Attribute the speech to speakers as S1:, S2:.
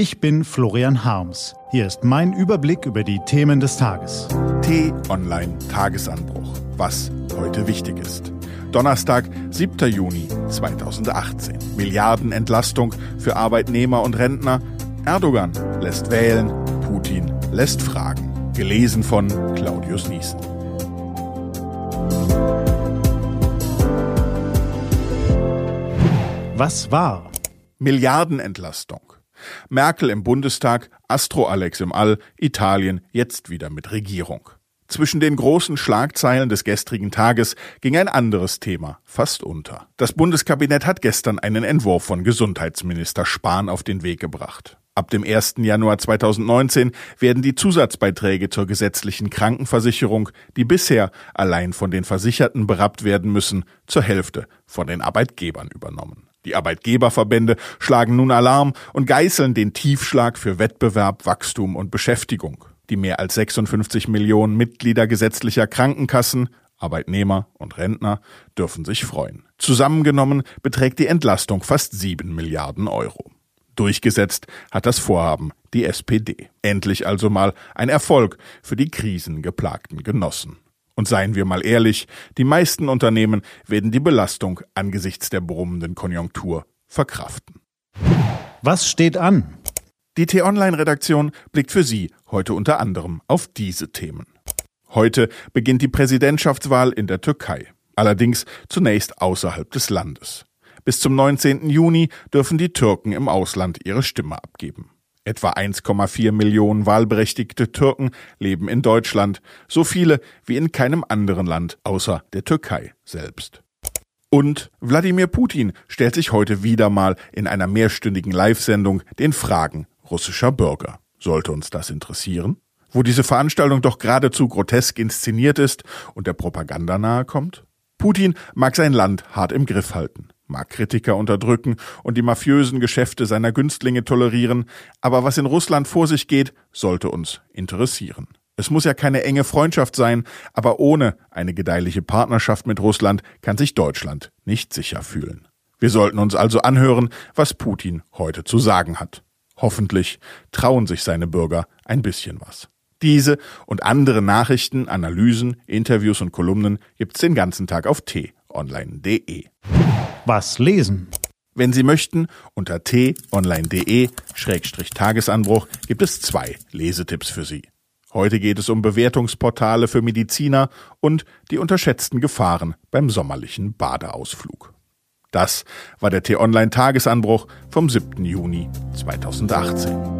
S1: Ich bin Florian Harms. Hier ist mein Überblick über die Themen des Tages.
S2: T-Online Tagesanbruch. Was heute wichtig ist. Donnerstag, 7. Juni 2018. Milliardenentlastung für Arbeitnehmer und Rentner. Erdogan lässt wählen, Putin lässt fragen. Gelesen von Claudius Niesen.
S1: Was war?
S2: Milliardenentlastung. Merkel im Bundestag, Astro-Alex im All, Italien jetzt wieder mit Regierung. Zwischen den großen Schlagzeilen des gestrigen Tages ging ein anderes Thema fast unter. Das Bundeskabinett hat gestern einen Entwurf von Gesundheitsminister Spahn auf den Weg gebracht. Ab dem 1. Januar 2019 werden die Zusatzbeiträge zur gesetzlichen Krankenversicherung, die bisher allein von den Versicherten berappt werden müssen, zur Hälfte von den Arbeitgebern übernommen. Die Arbeitgeberverbände schlagen nun Alarm und geißeln den Tiefschlag für Wettbewerb, Wachstum und Beschäftigung. Die mehr als 56 Millionen Mitglieder gesetzlicher Krankenkassen, Arbeitnehmer und Rentner dürfen sich freuen. Zusammengenommen beträgt die Entlastung fast 7 Milliarden Euro. Durchgesetzt hat das Vorhaben die SPD. Endlich also mal ein Erfolg für die krisengeplagten Genossen. Und seien wir mal ehrlich, die meisten Unternehmen werden die Belastung angesichts der brummenden Konjunktur verkraften.
S1: Was steht an?
S2: Die T-Online-Redaktion blickt für Sie heute unter anderem auf diese Themen. Heute beginnt die Präsidentschaftswahl in der Türkei, allerdings zunächst außerhalb des Landes. Bis zum 19. Juni dürfen die Türken im Ausland ihre Stimme abgeben. Etwa 1,4 Millionen wahlberechtigte Türken leben in Deutschland, so viele wie in keinem anderen Land außer der Türkei selbst. Und Wladimir Putin stellt sich heute wieder mal in einer mehrstündigen Live-Sendung den Fragen russischer Bürger. Sollte uns das interessieren? Wo diese Veranstaltung doch geradezu grotesk inszeniert ist und der Propaganda nahe kommt? Putin mag sein Land hart im Griff halten mag Kritiker unterdrücken und die mafiösen Geschäfte seiner Günstlinge tolerieren, aber was in Russland vor sich geht, sollte uns interessieren. Es muss ja keine enge Freundschaft sein, aber ohne eine gedeihliche Partnerschaft mit Russland kann sich Deutschland nicht sicher fühlen. Wir sollten uns also anhören, was Putin heute zu sagen hat. Hoffentlich trauen sich seine Bürger ein bisschen was. Diese und andere Nachrichten, Analysen, Interviews und Kolumnen gibt's den ganzen Tag auf t-online.de.
S1: Was lesen?
S2: Wenn Sie möchten, unter t-online.de-tagesanbruch gibt es zwei Lesetipps für Sie. Heute geht es um Bewertungsportale für Mediziner und die unterschätzten Gefahren beim sommerlichen Badeausflug. Das war der T-Online-Tagesanbruch vom 7. Juni 2018.